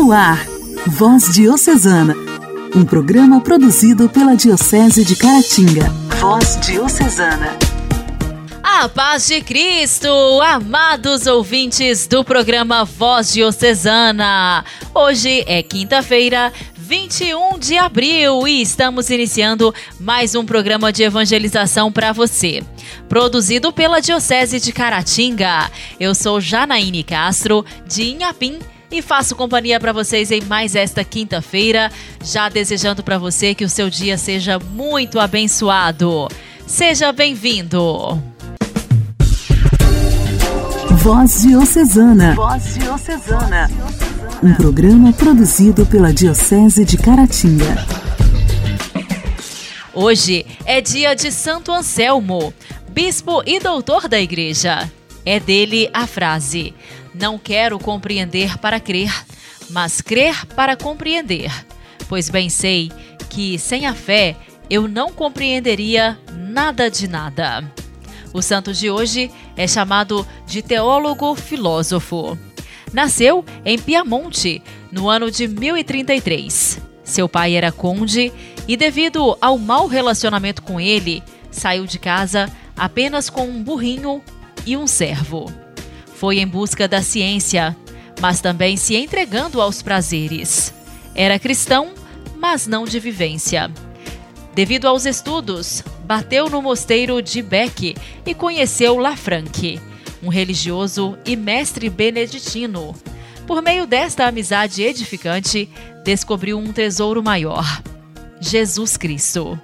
No ar, Voz Diocesana, um programa produzido pela Diocese de Caratinga. Voz Diocesana. A paz de Cristo, amados ouvintes do programa Voz Diocesana. Hoje é quinta-feira, 21 de abril e estamos iniciando mais um programa de evangelização para você. Produzido pela Diocese de Caratinga. Eu sou Janaíne Castro, de Inhapim e faço companhia para vocês em mais esta quinta-feira, já desejando para você que o seu dia seja muito abençoado. Seja bem-vindo. Voz Diocesana. Voz Diocesana. Um programa produzido pela Diocese de Caratinga. Hoje é dia de Santo Anselmo, bispo e doutor da Igreja. É dele a frase: Não quero compreender para crer, mas crer para compreender. Pois bem sei que sem a fé eu não compreenderia nada de nada. O santo de hoje é chamado de teólogo filósofo. Nasceu em Piamonte no ano de 1033. Seu pai era conde e, devido ao mau relacionamento com ele, saiu de casa apenas com um burrinho e um servo. Foi em busca da ciência, mas também se entregando aos prazeres. Era cristão, mas não de vivência. Devido aos estudos, bateu no mosteiro de Bec e conheceu Lafranc, um religioso e mestre beneditino. Por meio desta amizade edificante, descobriu um tesouro maior: Jesus Cristo.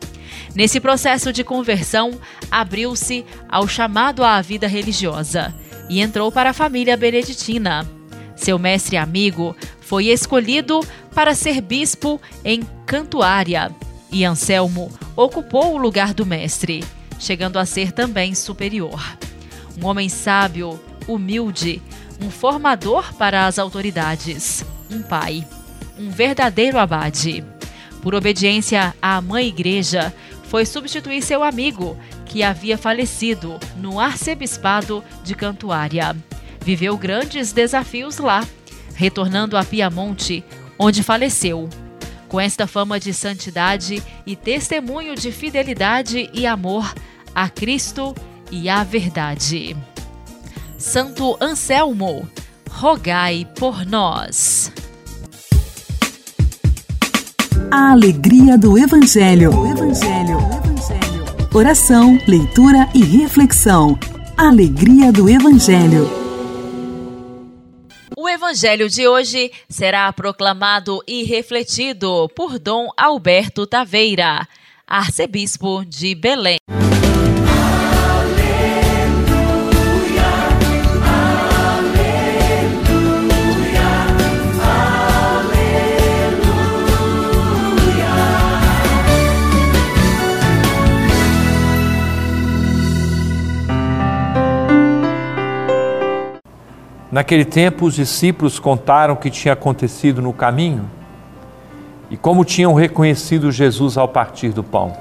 Nesse processo de conversão, abriu-se ao chamado à vida religiosa e entrou para a família beneditina. Seu mestre amigo foi escolhido para ser bispo em Cantuária e Anselmo ocupou o lugar do mestre, chegando a ser também superior. Um homem sábio, humilde, um formador para as autoridades, um pai, um verdadeiro abade. Por obediência à mãe igreja, foi substituir seu amigo, que havia falecido no arcebispado de Cantuária. Viveu grandes desafios lá, retornando a Piamonte, onde faleceu. Com esta fama de santidade e testemunho de fidelidade e amor a Cristo e à verdade. Santo Anselmo, rogai por nós. A alegria do Evangelho. O Evangelho. O Evangelho. Oração, leitura e reflexão. Alegria do Evangelho. O Evangelho de hoje será proclamado e refletido por Dom Alberto Taveira, arcebispo de Belém. Naquele tempo, os discípulos contaram o que tinha acontecido no caminho e como tinham reconhecido Jesus ao partir do pão.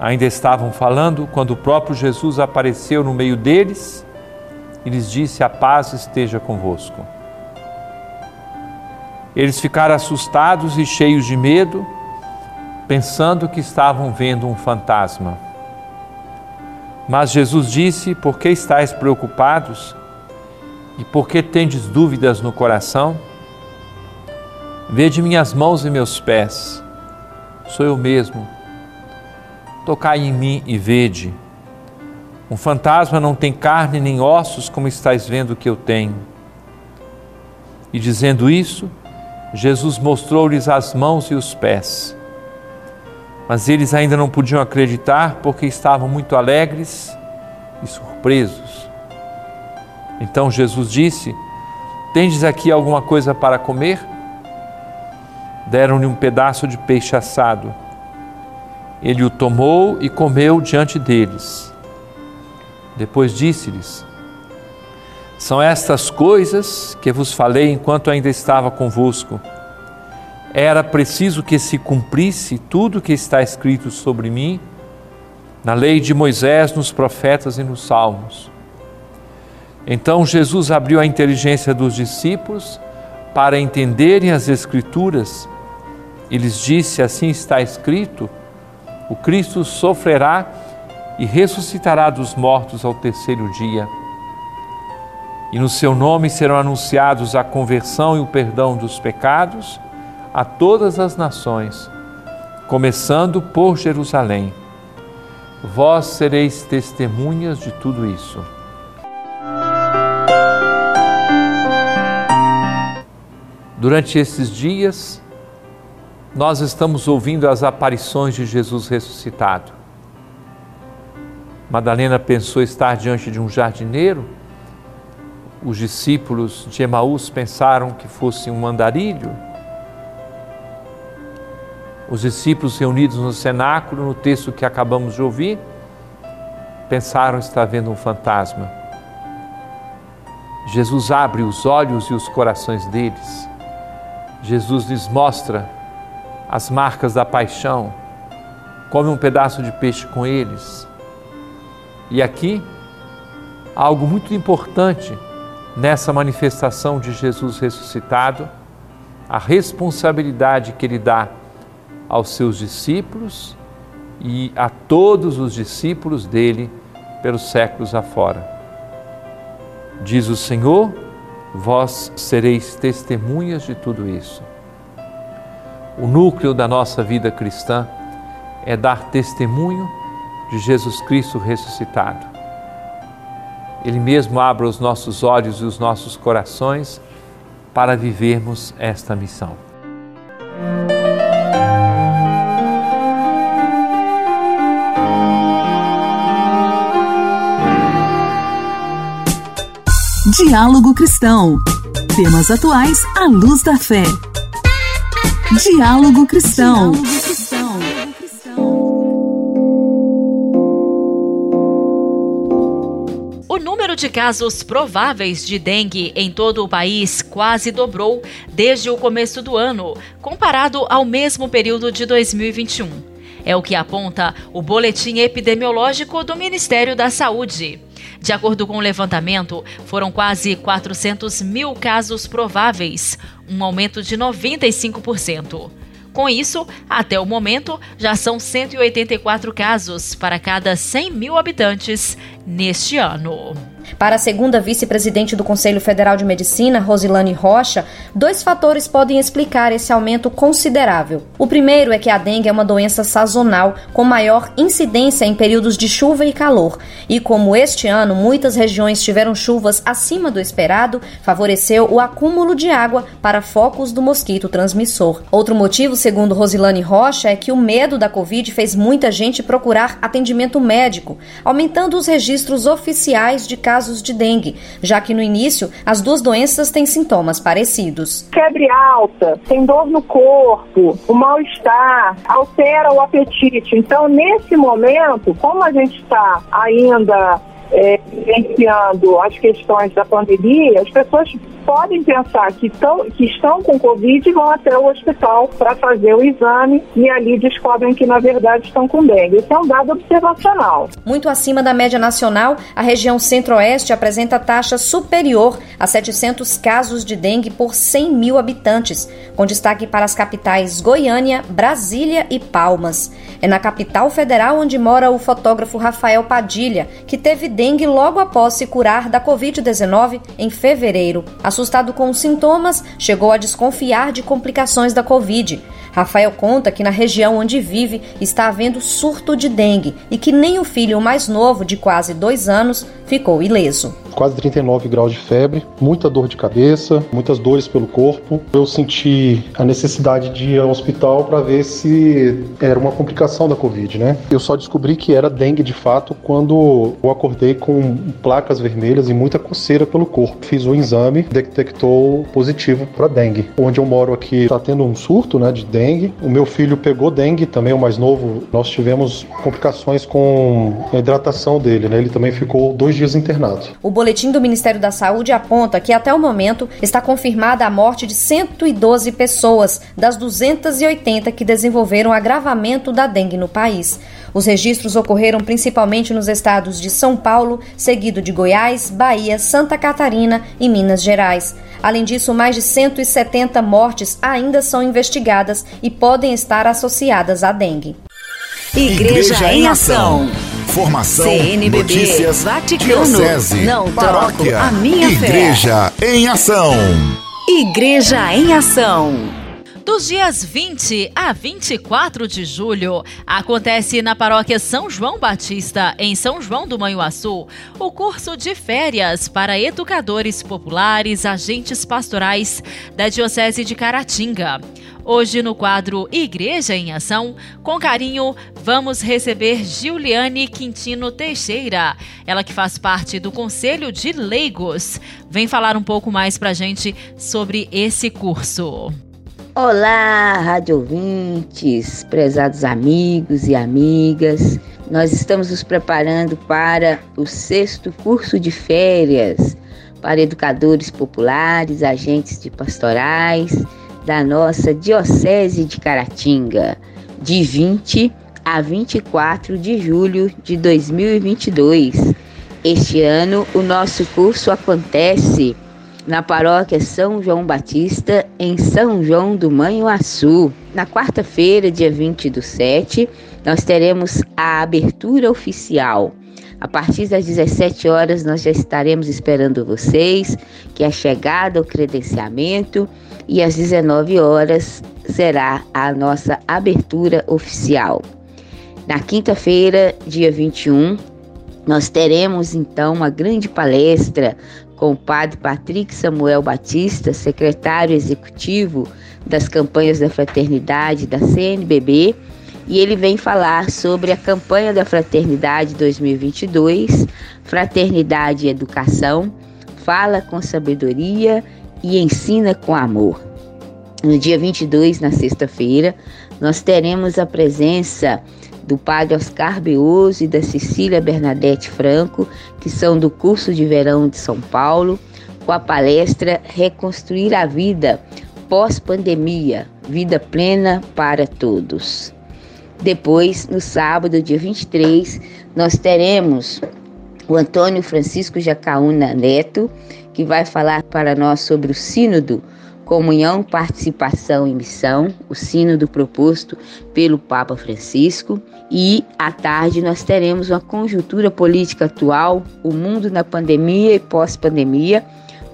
Ainda estavam falando quando o próprio Jesus apareceu no meio deles e lhes disse: A paz esteja convosco. Eles ficaram assustados e cheios de medo, pensando que estavam vendo um fantasma. Mas Jesus disse: Por que estáis preocupados? E por que tendes dúvidas no coração? Vede minhas mãos e meus pés, sou eu mesmo. Tocai em mim e vede. Um fantasma não tem carne nem ossos, como estáis vendo que eu tenho. E dizendo isso, Jesus mostrou-lhes as mãos e os pés. Mas eles ainda não podiam acreditar porque estavam muito alegres e surpresos. Então Jesus disse: Tendes aqui alguma coisa para comer? Deram-lhe um pedaço de peixe assado. Ele o tomou e comeu diante deles. Depois disse-lhes: São estas coisas que vos falei enquanto ainda estava convosco era preciso que se cumprisse tudo que está escrito sobre mim na lei de Moisés, nos profetas e nos salmos. Então Jesus abriu a inteligência dos discípulos para entenderem as Escrituras, e lhes disse: Assim está escrito: o Cristo sofrerá e ressuscitará dos mortos ao terceiro dia. E no seu nome serão anunciados a conversão e o perdão dos pecados a todas as nações, começando por Jerusalém. Vós sereis testemunhas de tudo isso. Durante esses dias, nós estamos ouvindo as aparições de Jesus ressuscitado. Madalena pensou estar diante de um jardineiro. Os discípulos de Emaús pensaram que fosse um andarilho. Os discípulos reunidos no cenáculo, no texto que acabamos de ouvir, pensaram estar vendo um fantasma. Jesus abre os olhos e os corações deles Jesus lhes mostra as marcas da paixão, come um pedaço de peixe com eles. E aqui, algo muito importante nessa manifestação de Jesus ressuscitado, a responsabilidade que ele dá aos seus discípulos e a todos os discípulos dele pelos séculos afora. Diz o Senhor, vós sereis testemunhas de tudo isso. O núcleo da nossa vida cristã é dar testemunho de Jesus Cristo ressuscitado. Ele mesmo abre os nossos olhos e os nossos corações para vivermos esta missão. Diálogo Cristão. Temas atuais à luz da fé. Diálogo Cristão. O número de casos prováveis de dengue em todo o país quase dobrou desde o começo do ano, comparado ao mesmo período de 2021. É o que aponta o boletim epidemiológico do Ministério da Saúde. De acordo com o levantamento, foram quase 400 mil casos prováveis, um aumento de 95%. Com isso, até o momento, já são 184 casos para cada 100 mil habitantes neste ano. Para a segunda vice-presidente do Conselho Federal de Medicina, Rosilane Rocha, dois fatores podem explicar esse aumento considerável. O primeiro é que a dengue é uma doença sazonal com maior incidência em períodos de chuva e calor, e como este ano muitas regiões tiveram chuvas acima do esperado, favoreceu o acúmulo de água para focos do mosquito transmissor. Outro motivo, segundo Rosilane Rocha, é que o medo da Covid fez muita gente procurar atendimento médico, aumentando os registros oficiais de casos casos de dengue, já que no início as duas doenças têm sintomas parecidos. Febre alta, tem dor no corpo, o mal-estar, altera o apetite. Então, nesse momento, como a gente está ainda é, vivenciando as questões da pandemia, as pessoas podem pensar que, tão, que estão com Covid e vão até o hospital para fazer o exame e ali descobrem que, na verdade, estão com dengue. Isso é um dado observacional. Muito acima da média nacional, a região centro-oeste apresenta taxa superior a 700 casos de dengue por 100 mil habitantes, com destaque para as capitais Goiânia, Brasília e Palmas. É na capital federal onde mora o fotógrafo Rafael Padilha, que teve dengue logo após se curar da Covid-19 em fevereiro. Assustado com os sintomas, chegou a desconfiar de complicações da Covid. Rafael conta que na região onde vive está havendo surto de dengue e que nem o filho mais novo, de quase dois anos, ficou ileso. Quase 39 graus de febre, muita dor de cabeça, muitas dores pelo corpo. Eu senti a necessidade de ir ao hospital para ver se era uma complicação da Covid, né? Eu só descobri que era dengue de fato quando eu acordei com placas vermelhas e muita coceira pelo corpo. Fiz o exame, detectou positivo para dengue. Onde eu moro aqui está tendo um surto, né, de dengue. O meu filho pegou dengue, também o mais novo. Nós tivemos complicações com a hidratação dele, né? Ele também ficou dois dias dias internado. O boletim do Ministério da Saúde aponta que até o momento está confirmada a morte de 112 pessoas das 280 que desenvolveram agravamento da dengue no país. Os registros ocorreram principalmente nos estados de São Paulo, seguido de Goiás, Bahia, Santa Catarina e Minas Gerais. Além disso, mais de 170 mortes ainda são investigadas e podem estar associadas à dengue. Igreja, Igreja em Ação. Formação, CNBB, notícias, Vaticano, diocese, não paróquia, a minha Igreja fé. em Ação. Igreja em Ação. Dos dias 20 a 24 de julho, acontece na paróquia São João Batista, em São João do Manhuaçu, o curso de férias para educadores populares, agentes pastorais da Diocese de Caratinga. Hoje, no quadro Igreja em Ação, com carinho, vamos receber Giuliane Quintino Teixeira, ela que faz parte do Conselho de Leigos. Vem falar um pouco mais para gente sobre esse curso. Olá, rádio ouvintes, prezados amigos e amigas. Nós estamos nos preparando para o sexto curso de férias para educadores populares, agentes de pastorais da nossa Diocese de Caratinga, de 20 a 24 de julho de 2022. Este ano, o nosso curso acontece na paróquia São João Batista, em São João do Manhuaçu. Na quarta-feira, dia 20 do 7, nós teremos a abertura oficial. A partir das 17 horas, nós já estaremos esperando vocês, que é a chegada ao credenciamento, e às 19 horas será a nossa abertura oficial. Na quinta-feira, dia 21, nós teremos então uma grande palestra com o padre Patrick Samuel Batista, secretário executivo das campanhas da fraternidade da CNBB, e ele vem falar sobre a campanha da Fraternidade 2022, Fraternidade e Educação, fala com sabedoria e ensina com amor. No dia 22, na sexta-feira, nós teremos a presença do padre Oscar Beoso e da Cecília Bernadette Franco, que são do curso de verão de São Paulo, com a palestra Reconstruir a Vida pós-pandemia, vida plena para todos. Depois, no sábado, dia 23, nós teremos o Antônio Francisco Jacaúna Neto, que vai falar para nós sobre o Sínodo Comunhão, Participação e Missão, o sínodo proposto pelo Papa Francisco. E à tarde nós teremos uma conjuntura política atual, o mundo na pandemia e pós-pandemia,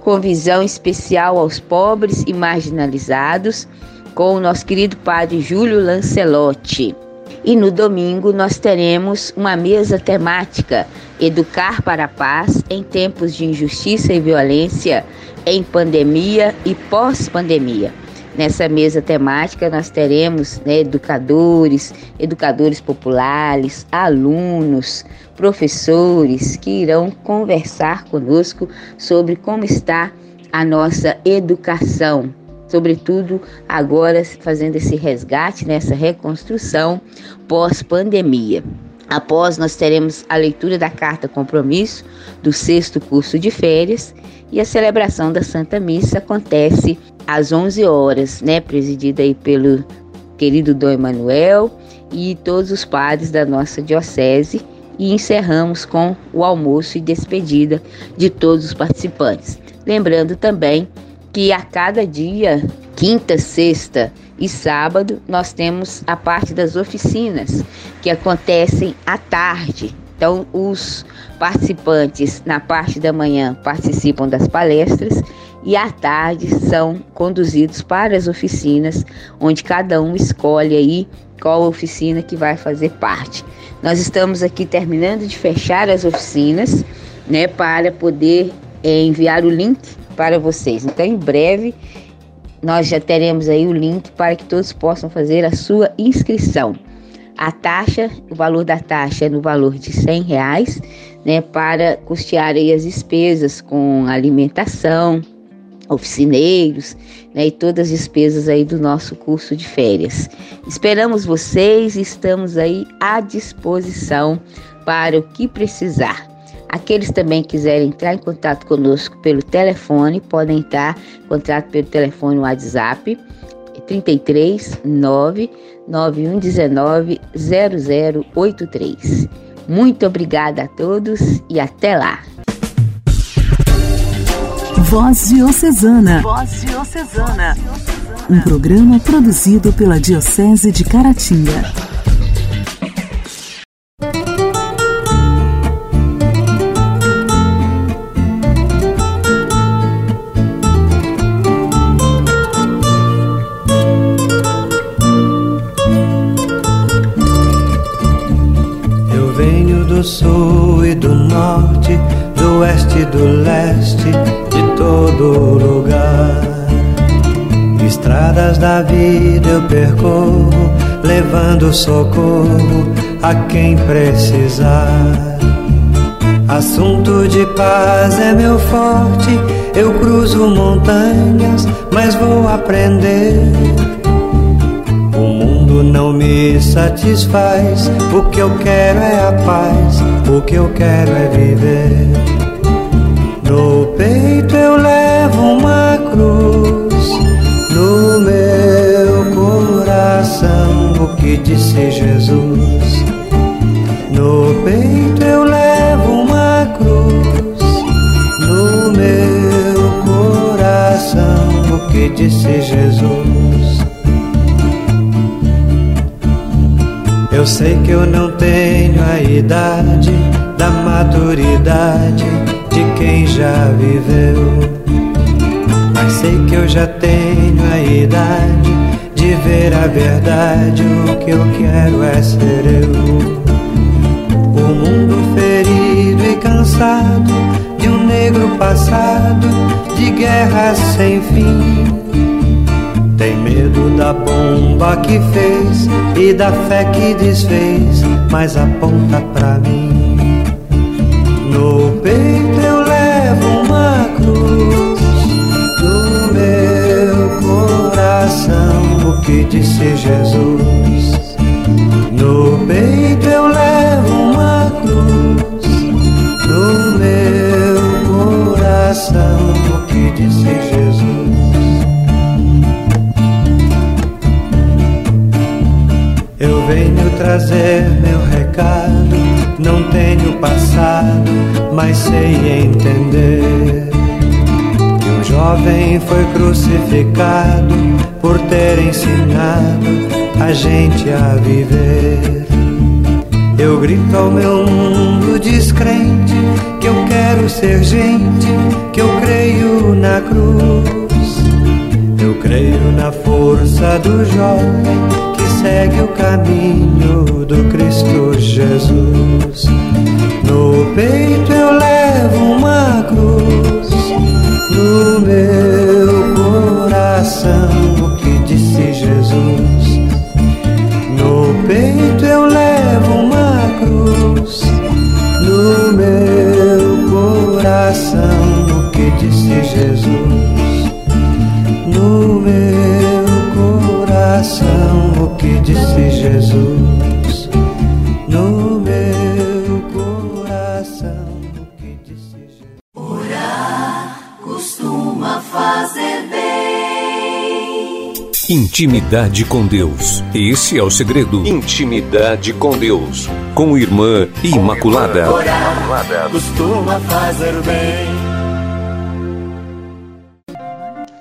com visão especial aos pobres e marginalizados, com o nosso querido padre Júlio Lancelotti. E no domingo nós teremos uma mesa temática Educar para a Paz em tempos de injustiça e violência, em pandemia e pós-pandemia. Nessa mesa temática nós teremos né, educadores, educadores populares, alunos, professores que irão conversar conosco sobre como está a nossa educação, sobretudo agora fazendo esse resgate, nessa reconstrução pós-pandemia. Após, nós teremos a leitura da carta compromisso do sexto curso de férias e a celebração da Santa Missa acontece às 11 horas, né, presidida aí pelo querido Dom Emanuel e todos os padres da nossa diocese e encerramos com o almoço e despedida de todos os participantes. Lembrando também que a cada dia, quinta, sexta e sábado, nós temos a parte das oficinas que acontecem à tarde. Então, os participantes na parte da manhã participam das palestras e à tarde são conduzidos para as oficinas, onde cada um escolhe aí qual oficina que vai fazer parte. Nós estamos aqui terminando de fechar as oficinas, né, para poder é, enviar o link para vocês. Então, em breve, nós já teremos aí o link para que todos possam fazer a sua inscrição. A taxa, o valor da taxa é no valor de 100 reais, né, para custear aí as despesas com alimentação, oficineiros, né, e todas as despesas aí do nosso curso de férias. Esperamos vocês, estamos aí à disposição para o que precisar. Aqueles também que quiserem entrar em contato conosco pelo telefone, podem entrar em contato pelo telefone WhatsApp 33 9 9119 0083. Muito obrigada a todos e até lá. Voz Diocesana. Voz Diocesana. Um programa produzido pela Diocese de Caratinga. Percorro, levando socorro a quem precisar. Assunto de paz é meu forte, eu cruzo montanhas, mas vou aprender mundo não me satisfaz. O que eu quero é a paz, o que eu quero é viver. No peito que disse Jesus. No peito eu levo uma cruz, no meu coração o que disse Jesus. Eu sei que eu não tenho a idade da maturidade de quem já viveu. Mas sei que eu já tenho a idade de ver a verdade. O que eu quero é ser eu. O mundo ferido e cansado de um negro passado de guerras sem fim tem medo da bomba que fez e da fé que desfez, mas aponta pra mim. Que disse Jesus. No peito eu levo uma cruz, no meu coração o que disse Jesus. Eu venho trazer meu recado. Não tenho passado, mas sei entender. Que um jovem foi crucificado por ter ensinado a gente a viver. Eu grito ao meu mundo descrente que eu quero ser gente, que eu creio na cruz. Eu creio na força do jovem segue o caminho do Cristo Jesus. No peito eu levo uma cruz, Intimidade com Deus. Esse é o segredo. Intimidade com Deus. Com Irmã Imaculada. Orar costuma fazer bem.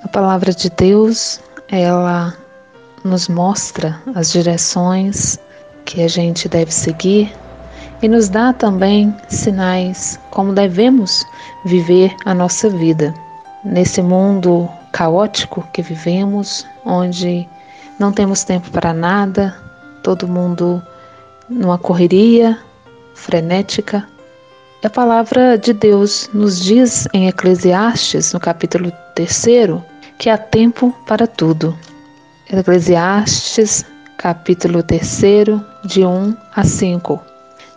A palavra de Deus ela nos mostra as direções que a gente deve seguir e nos dá também sinais como devemos viver a nossa vida nesse mundo caótico que vivemos, onde não temos tempo para nada, todo mundo numa correria frenética. A palavra de Deus nos diz em Eclesiastes, no capítulo 3, que há tempo para tudo. Eclesiastes, capítulo 3, de 1 a 5,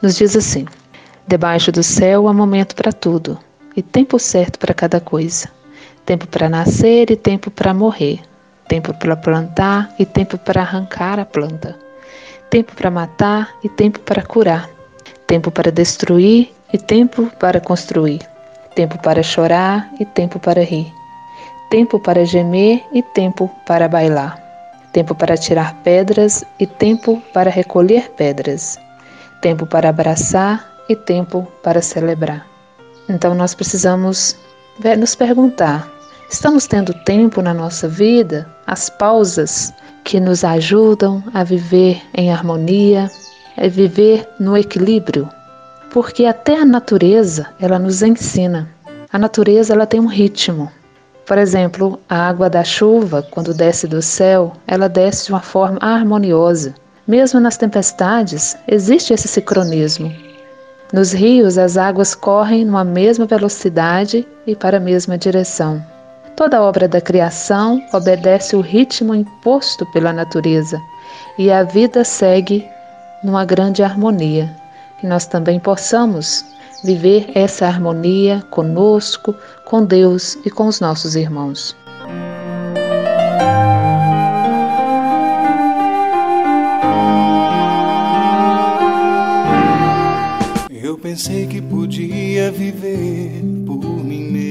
nos diz assim: Debaixo do céu há momento para tudo, e tempo certo para cada coisa. Tempo para nascer e tempo para morrer. Tempo para plantar e tempo para arrancar a planta. Tempo para matar e tempo para curar. Tempo para destruir e tempo para construir, tempo para chorar e tempo para rir, tempo para gemer e tempo para bailar, tempo para tirar pedras e tempo para recolher pedras, tempo para abraçar e tempo para celebrar. Então nós precisamos nos perguntar: estamos tendo tempo na nossa vida, as pausas que nos ajudam a viver em harmonia, a viver no equilíbrio? Porque até a natureza, ela nos ensina. A natureza ela tem um ritmo. Por exemplo, a água da chuva, quando desce do céu, ela desce de uma forma harmoniosa. Mesmo nas tempestades, existe esse sincronismo. Nos rios, as águas correm numa mesma velocidade e para a mesma direção. Toda obra da criação obedece o ritmo imposto pela natureza e a vida segue numa grande harmonia. Que nós também possamos viver essa harmonia conosco, com Deus e com os nossos irmãos. pensei que podia viver por mim mesmo.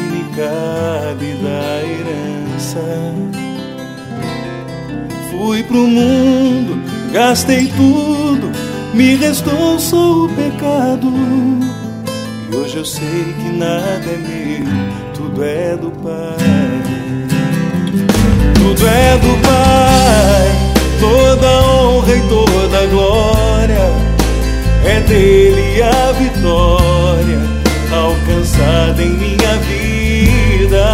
cabe da herança. Fui pro mundo, gastei tudo, me restou só o pecado. E hoje eu sei que nada é meu, tudo é do Pai. Tudo é do Pai toda honra e toda glória. É dele a vitória alcançada em minha vida.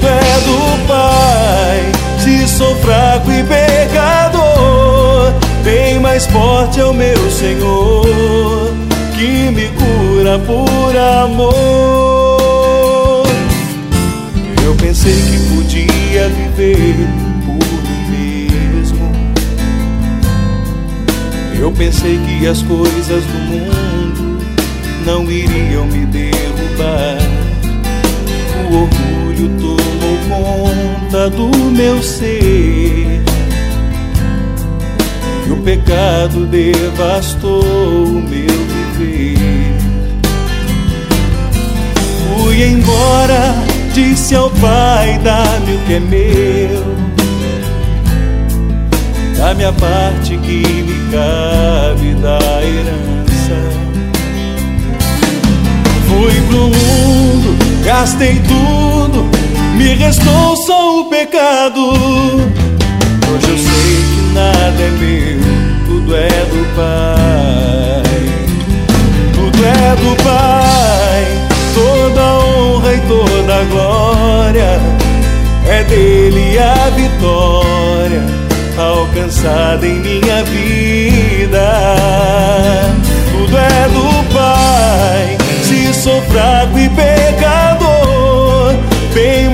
Tudo é do Pai, se sou fraco e pecador, bem mais forte é o meu Senhor que me cura por amor. Eu pensei que podia viver Eu pensei que as coisas do mundo não iriam me derrubar. O orgulho tomou do meu ser. E o pecado devastou o meu viver. Fui embora, disse ao Pai: dá-me o que é meu da minha parte que me cabe da herança. Fui pro mundo, gastei tudo, me restou só o pecado. Hoje eu sei que nada é meu, tudo é do Pai. Tudo é do Pai, toda honra e toda glória é dele a vitória alcançada em minha vida. Tudo é do Pai, se sou fraco e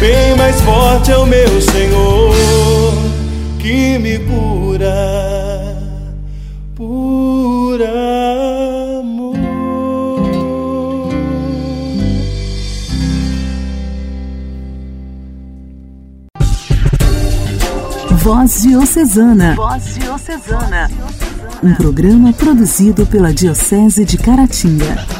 Bem mais forte é o meu Senhor que me cura por amor. Voz Diocesana. Voz Diocesana. Um programa produzido pela Diocese de Caratinga.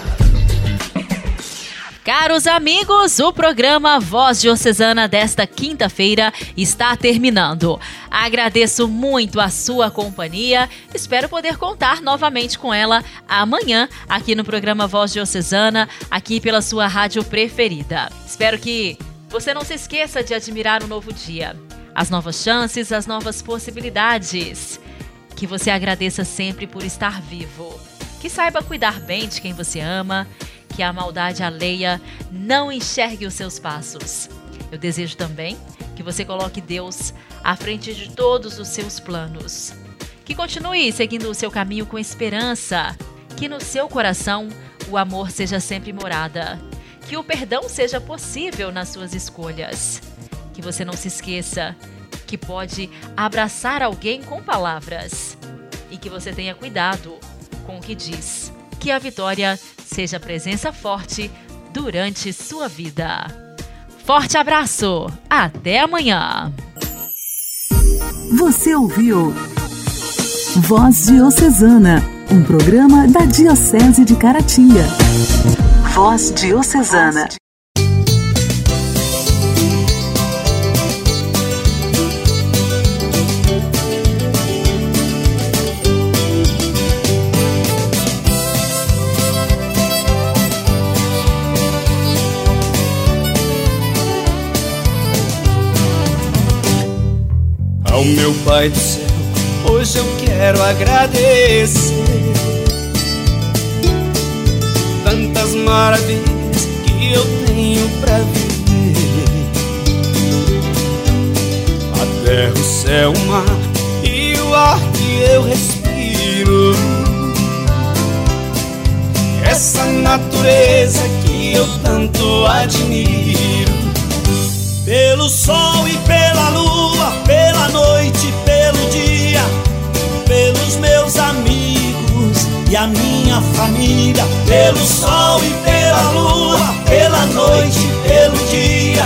Caros amigos, o programa Voz Diocesana desta quinta-feira está terminando. Agradeço muito a sua companhia. Espero poder contar novamente com ela amanhã aqui no programa Voz Diocesana, aqui pela sua rádio preferida. Espero que você não se esqueça de admirar o um novo dia, as novas chances, as novas possibilidades. Que você agradeça sempre por estar vivo. Que saiba cuidar bem de quem você ama que a maldade alheia não enxergue os seus passos. Eu desejo também que você coloque Deus à frente de todos os seus planos. Que continue seguindo o seu caminho com esperança. Que no seu coração o amor seja sempre morada. Que o perdão seja possível nas suas escolhas. Que você não se esqueça que pode abraçar alguém com palavras. E que você tenha cuidado com o que diz. Que a vitória seja presença forte durante sua vida. Forte abraço, até amanhã. Você ouviu Voz Diocesana, um programa da Diocese de Caratinga. Voz Diocesana. Ao meu Pai do céu, hoje eu quero agradecer tantas maravilhas que eu tenho pra viver. A terra, o céu, o mar e o ar que eu respiro. Essa natureza que eu tanto admiro. Pelo sol e pela lua, pela noite, pelo dia, pelos meus amigos e a minha família. Pelo sol e pela lua, pela noite, pelo dia,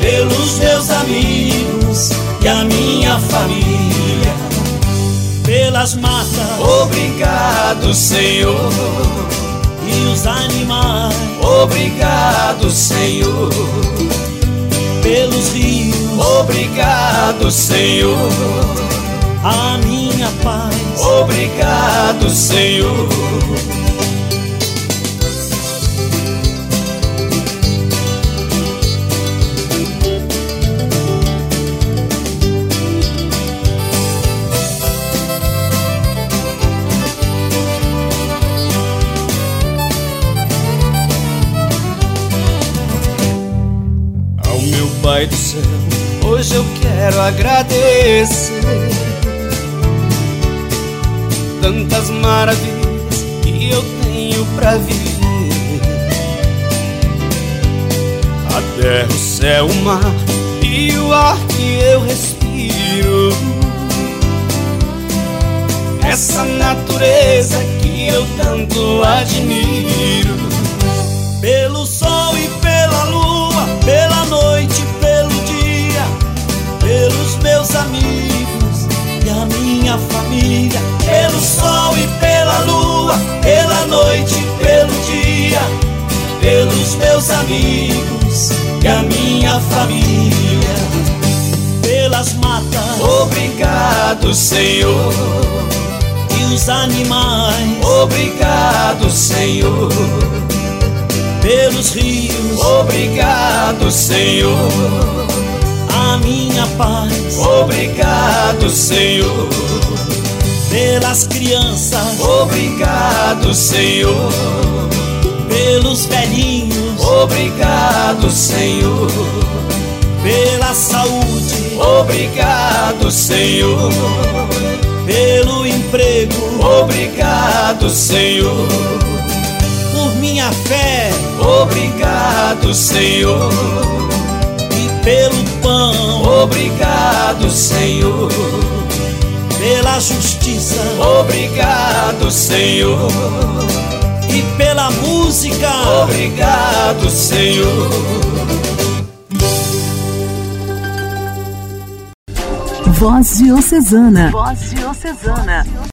pelos meus amigos e a minha família. Pelas matas, obrigado, Senhor. E os animais, obrigado, Senhor pelos rios. Obrigado, Senhor. A minha paz. Obrigado, Senhor. Pai do céu, hoje eu quero agradecer tantas maravilhas que eu tenho pra viver. A terra, o céu, o mar e o ar que eu respiro. Essa natureza que eu tanto admiro. Meus amigos e a minha família, pelo sol e pela lua, pela noite e pelo dia, pelos meus amigos e a minha família, pelas matas. Obrigado, Senhor. E os animais. Obrigado, Senhor. Pelos rios. Obrigado, Senhor minha paz. Obrigado, Senhor. Pelas crianças. Obrigado, Senhor. Pelos velhinhos. Obrigado, Senhor. Pela saúde. Obrigado, Senhor. Pelo emprego. Obrigado, Senhor. Por minha fé. Obrigado, Senhor pelo pão. Obrigado, Senhor. Pela justiça. Obrigado, Senhor. E pela música. Obrigado, Senhor. Voz Diocesana. Voz Diocesana.